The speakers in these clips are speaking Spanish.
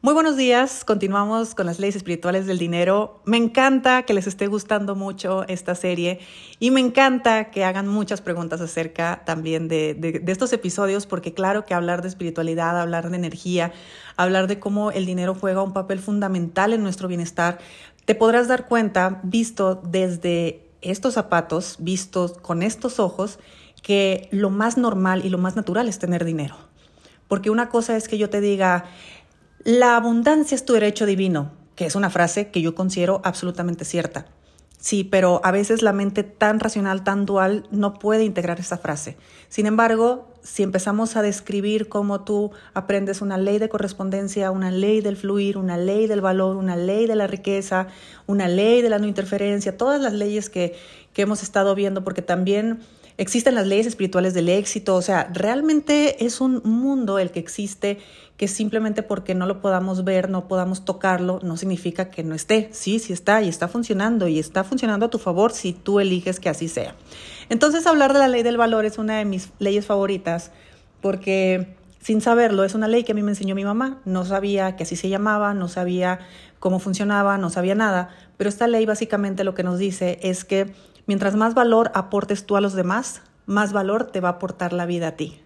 Muy buenos días, continuamos con las leyes espirituales del dinero. Me encanta que les esté gustando mucho esta serie y me encanta que hagan muchas preguntas acerca también de, estos episodios, porque claro que hablar de espiritualidad, hablar de energía, hablar de cómo el dinero juega un papel fundamental en nuestro bienestar, te podrás dar cuenta, visto desde estos zapatos, vistos con estos ojos, que lo más normal y lo más natural es tener dinero. Porque una cosa es que yo te diga, la abundancia es tu derecho divino, que es una frase que yo considero absolutamente cierta. Sí, pero a veces la mente tan racional, tan dual, no puede integrar esa frase. Sin embargo, si empezamos a describir cómo tú aprendes una ley de correspondencia, una ley del fluir, una ley del valor, una ley de la riqueza, una ley de la no interferencia, todas las leyes que, que hemos estado viendo, porque también existen las leyes espirituales del éxito, o sea, realmente es un mundo el que existe que simplemente porque no lo podamos ver, no podamos tocarlo, no significa que no esté. Sí, sí está y está funcionando y está funcionando a tu favor si tú eliges que así sea. Entonces hablar de la ley del valor es una de mis leyes favoritas porque sin saberlo es una ley que a mí me enseñó mi mamá. No sabía que así se llamaba, no sabía cómo funcionaba, no sabía nada, pero esta ley básicamente lo que nos dice es que mientras más valor aportes tú a los demás, más valor te va a aportar la vida a ti.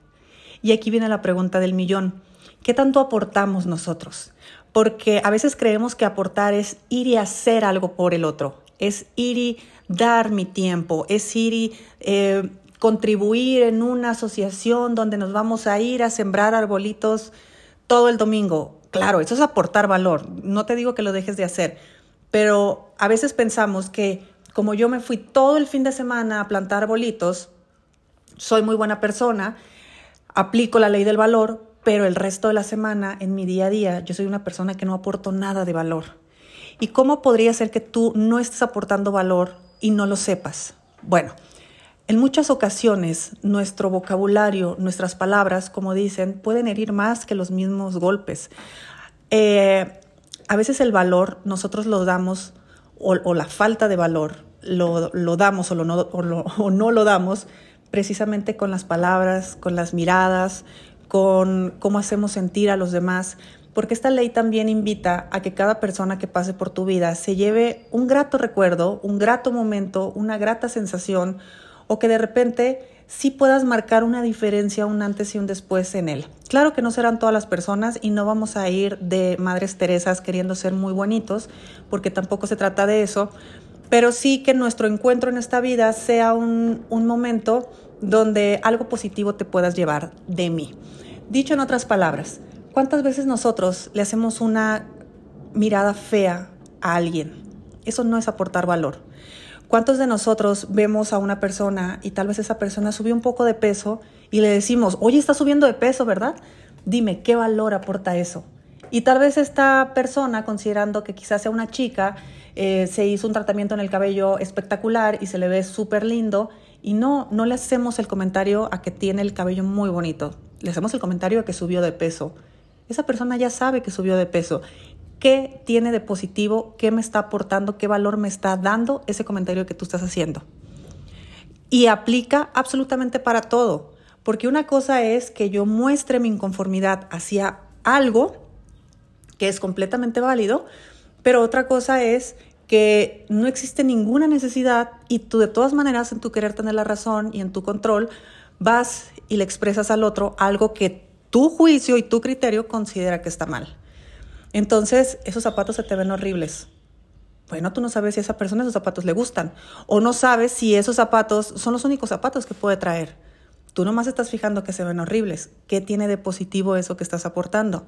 Y aquí viene la pregunta del millón. ¿Qué tanto aportamos nosotros? Porque a veces creemos que aportar es ir y hacer algo por el otro, es ir y dar mi tiempo, es ir y eh, contribuir en una asociación donde nos vamos a ir a sembrar arbolitos todo el domingo. Claro, eso es aportar valor, no te digo que lo dejes de hacer, pero a veces pensamos que como yo me fui todo el fin de semana a plantar arbolitos, soy muy buena persona, aplico la ley del valor, pero el resto de la semana, en mi día a día, yo soy una persona que no aporto nada de valor. ¿Y cómo podría ser que tú no estés aportando valor y no lo sepas? Bueno, en muchas ocasiones nuestro vocabulario, nuestras palabras, como dicen, pueden herir más que los mismos golpes. Eh, a veces el valor nosotros lo damos, o, la falta de valor, lo, damos o, no, o no lo damos precisamente con las palabras, con las miradas, con cómo hacemos sentir a los demás, porque esta ley también invita a que cada persona que pase por tu vida se lleve un grato recuerdo, un grato momento, una grata sensación, o que de repente sí puedas marcar una diferencia, un antes y un después en él. Claro que no serán todas las personas y no vamos a ir de Madres Teresas queriendo ser muy bonitos, porque tampoco se trata de eso, pero sí que nuestro encuentro en esta vida sea un, un momento donde algo positivo te puedas llevar de mí. Dicho en otras palabras, ¿cuántas veces nosotros le hacemos una mirada fea a alguien? Eso no es aportar valor. ¿Cuántos de nosotros vemos a una persona y tal vez esa persona subió un poco de peso y le decimos, oye, está subiendo de peso, ¿verdad? Dime, ¿qué valor aporta eso? Y tal vez esta persona, considerando que quizás sea una chica, eh, se hizo un tratamiento en el cabello espectacular y se le ve súper lindo y no, no le hacemos el comentario a que tiene el cabello muy bonito. Le hacemos el comentario a que subió de peso. Esa persona ya sabe que subió de peso. ¿Qué tiene de positivo? ¿Qué me está aportando? ¿Qué valor me está dando ese comentario que tú estás haciendo? Y aplica absolutamente para todo. Porque una cosa es que yo muestre mi inconformidad hacia algo que es completamente válido, pero otra cosa es que no existe ninguna necesidad y tú de todas maneras en tu querer tener la razón y en tu control vas y le expresas al otro algo que tu juicio y tu criterio considera que está mal. Entonces, esos zapatos se te ven horribles. Bueno, tú no sabes si a esa persona esos zapatos le gustan o no sabes si esos zapatos son los únicos zapatos que puede traer. Tú nomás estás fijando que se ven horribles. ¿Qué tiene de positivo eso que estás aportando?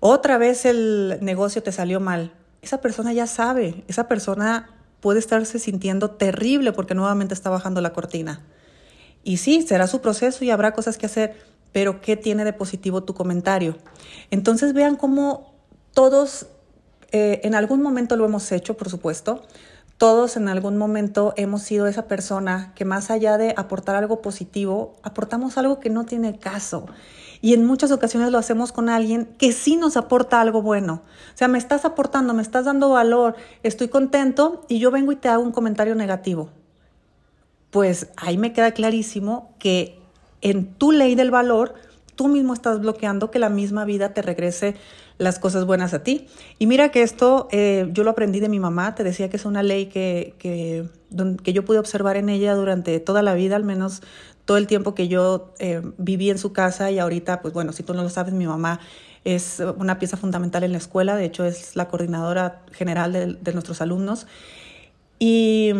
Otra vez el negocio te salió mal esa persona ya sabe, esa persona puede estarse sintiendo terrible porque nuevamente está bajando la cortina. Y sí, será su proceso y habrá cosas que hacer, pero ¿qué tiene de positivo tu comentario? Entonces vean cómo todos, eh, en algún momento lo hemos hecho, por supuesto, todos en algún momento hemos sido esa persona que más allá de aportar algo positivo, aportamos algo que no tiene caso Y en muchas ocasiones lo hacemos con alguien que sí nos aporta algo bueno. O sea, me estás aportando, me estás dando valor, estoy contento y yo vengo y te hago un comentario negativo. Pues ahí me queda clarísimo que en tu ley del valor, tú mismo estás bloqueando que la misma vida te regrese las cosas buenas a ti. Y mira que esto eh, yo lo aprendí de mi mamá, te decía que es una ley que, que, que, yo pude observar en ella durante toda la vida, al menos todo el tiempo que yo eh, viví en su casa y ahorita, pues bueno, si tú no lo sabes, mi mamá es una pieza fundamental en la escuela, de hecho es la coordinadora general de, de nuestros alumnos y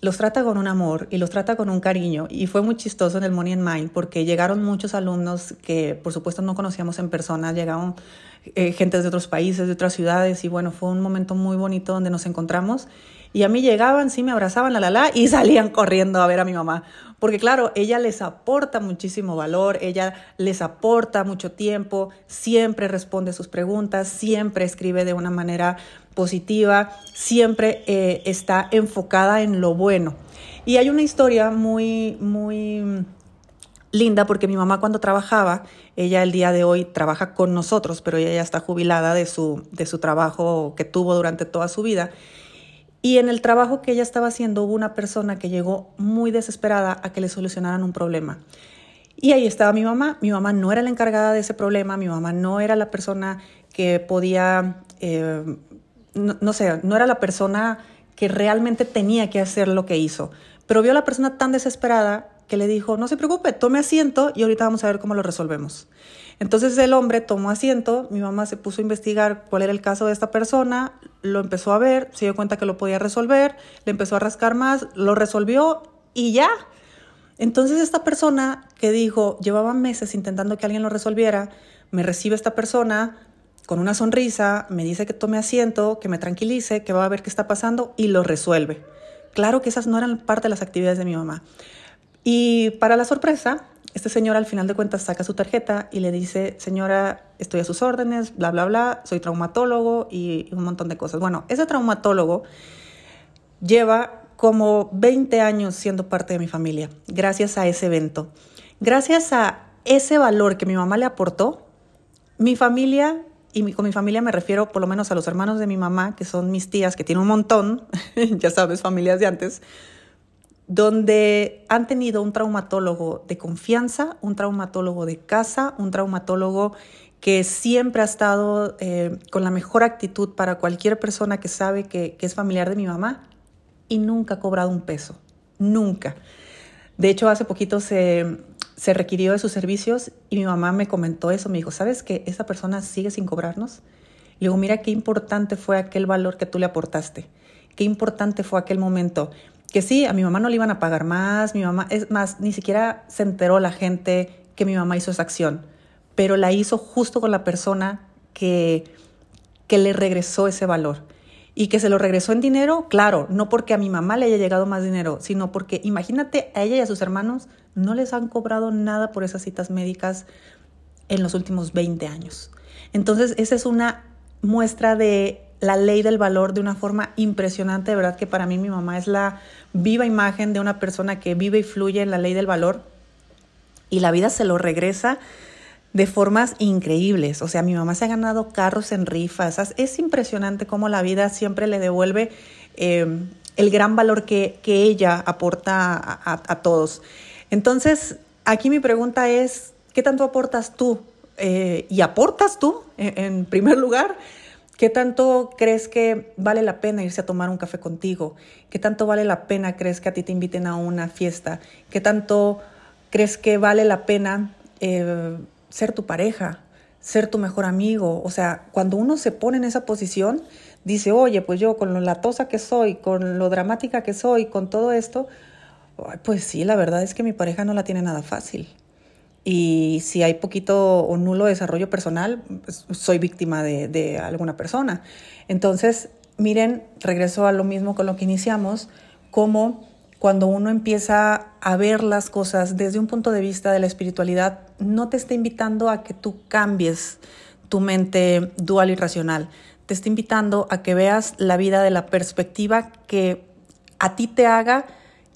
los trata con un amor y los trata con un cariño. Y fue muy chistoso en el Money and Mind porque llegaron muchos alumnos que por supuesto no conocíamos en persona, llegaron eh, gente de otros países, de otras ciudades y bueno, fue un momento muy bonito donde nos encontramos. Y a mí llegaban, sí, me abrazaban, la, la, la, y salían corriendo a ver a mi mamá. Porque claro, ella les aporta muchísimo valor, ella les aporta mucho tiempo, siempre responde sus preguntas, siempre escribe de una manera positiva, siempre eh, está enfocada en lo bueno. Y hay una historia muy, muy linda porque mi mamá cuando trabajaba, ella el día de hoy trabaja con nosotros, pero ella ya está jubilada de su, de su trabajo que tuvo durante toda su vida. Y en el trabajo que ella estaba haciendo hubo una persona que llegó muy desesperada a que le solucionaran un problema. Y ahí estaba mi mamá. Mi mamá no era la encargada de ese problema, mi mamá no era la persona que podía eh, no, sé, no era la persona que realmente tenía que hacer lo que hizo, pero vio a la persona tan desesperada que le dijo, no se preocupe, tome asiento y ahorita vamos a ver cómo lo resolvemos. Entonces el hombre tomó asiento, mi mamá se puso a investigar cuál era el caso de esta persona, lo empezó a ver, se dio cuenta que lo podía resolver, le empezó a rascar más, lo resolvió y ya. Entonces esta persona que dijo, llevaba meses intentando que alguien lo resolviera, me recibe esta persona, con una sonrisa, me dice que tome asiento, que me tranquilice, que va a ver qué está pasando y lo resuelve. Claro que esas no eran parte de las actividades de mi mamá. Y para la sorpresa, este señor al final de cuentas saca su tarjeta y le dice, señora, estoy a sus órdenes, bla, bla, bla, soy traumatólogo y un montón de cosas. Bueno, ese traumatólogo lleva como 20 años siendo parte de mi familia, gracias a ese evento. Gracias a ese valor que mi mamá le aportó, mi familia y con mi familia me refiero por lo menos a los hermanos de mi mamá, que son mis tías, que tienen un montón, ya sabes, familias de antes, donde han tenido un traumatólogo de confianza, un traumatólogo de casa, un traumatólogo que siempre ha estado eh, con la mejor actitud para cualquier persona que sabe que, que es familiar de mi mamá y nunca ha cobrado un peso, nunca. De hecho, hace poquito se, se requirió de sus servicios y mi mamá me comentó eso, me dijo, ¿sabes que esa persona sigue sin cobrarnos? Y luego, mira qué importante fue aquel valor que tú le aportaste, qué importante fue aquel momento. Que sí, a mi mamá no le iban a pagar más, mi mamá, es más, ni siquiera se enteró la gente que mi mamá hizo esa acción, pero la hizo justo con la persona que, que le regresó ese valor y que se lo regresó en dinero, claro, no porque a mi mamá le haya llegado más dinero, sino porque imagínate a ella y a sus hermanos no les han cobrado nada por esas citas médicas en los últimos 20 años. Entonces, esa es una muestra de la ley del valor de una forma impresionante, de verdad que para mí mi mamá es la viva imagen de una persona que vive y fluye en la ley del valor y la vida se lo regresa de formas increíbles. O sea, mi mamá se ha ganado carros en rifas. Es impresionante cómo la vida siempre le devuelve eh, el gran valor que, ella aporta a, todos. Entonces, aquí mi pregunta es, ¿qué tanto aportas tú? Eh, ¿Y aportas tú, en, primer lugar? ¿Qué tanto crees que vale la pena irse a tomar un café contigo? ¿Qué tanto vale la pena crees que a ti te inviten a una fiesta? ¿Qué tanto crees que vale la pena eh, ser tu pareja, ser tu mejor amigo. O sea, cuando uno se pone en esa posición, dice, oye, pues yo con lo latosa que soy, con lo dramática que soy, con todo esto, pues sí, la verdad es que mi pareja no la tiene nada fácil. Y si hay poquito o nulo desarrollo personal, pues soy víctima de, de alguna persona. Entonces, miren, regreso a lo mismo con lo que iniciamos, como cuando uno empieza a ver las cosas desde un punto de vista de la espiritualidad, no te está invitando a que tú cambies tu mente dual y racional. Te está invitando a que veas la vida de la perspectiva que a ti te haga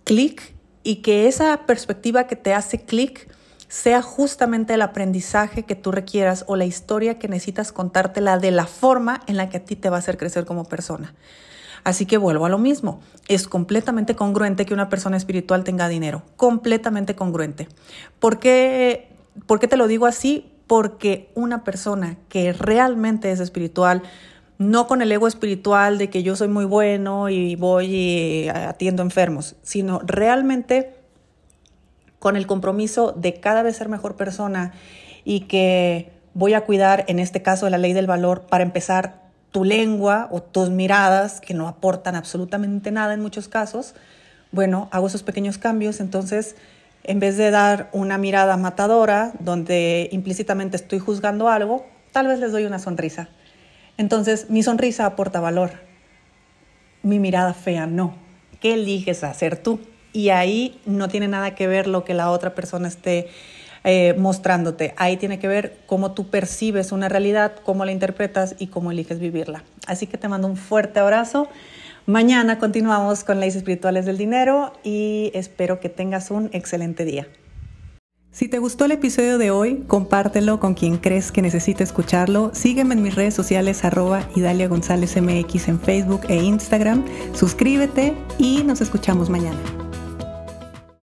clic y que esa perspectiva que te hace clic sea justamente el aprendizaje que tú requieras o la historia que necesitas contártela de la forma en la que a ti te va a hacer crecer como persona. Así que vuelvo a lo mismo. Es completamente congruente que una persona espiritual tenga dinero. Completamente congruente. ¿Por qué, ¿Por qué te lo digo así? Porque una persona que realmente es espiritual, no con el ego espiritual de que yo soy muy bueno y voy y atiendo enfermos, sino realmente con el compromiso de cada vez ser mejor persona y que voy a cuidar, en este caso, la ley del valor, para empezar tu lengua o tus miradas, que no aportan absolutamente nada en muchos casos, bueno, hago esos pequeños cambios, entonces, en vez de dar una mirada matadora, donde implícitamente estoy juzgando algo, tal vez les doy una sonrisa. Entonces, mi sonrisa aporta valor, mi mirada fea no. ¿Qué eliges hacer tú? y ahí no tiene nada que ver lo que la otra persona esté eh, mostrándote. Ahí tiene que ver cómo tú percibes una realidad, cómo la interpretas y cómo eliges vivirla. Así que te mando un fuerte abrazo. Mañana continuamos con leyes espirituales del dinero y espero que tengas un excelente día. Si te gustó el episodio de hoy, compártelo con quien crees que necesite escucharlo. Sígueme en mis redes sociales arroba Idalia González MX en Facebook e Instagram. Suscríbete y nos escuchamos mañana.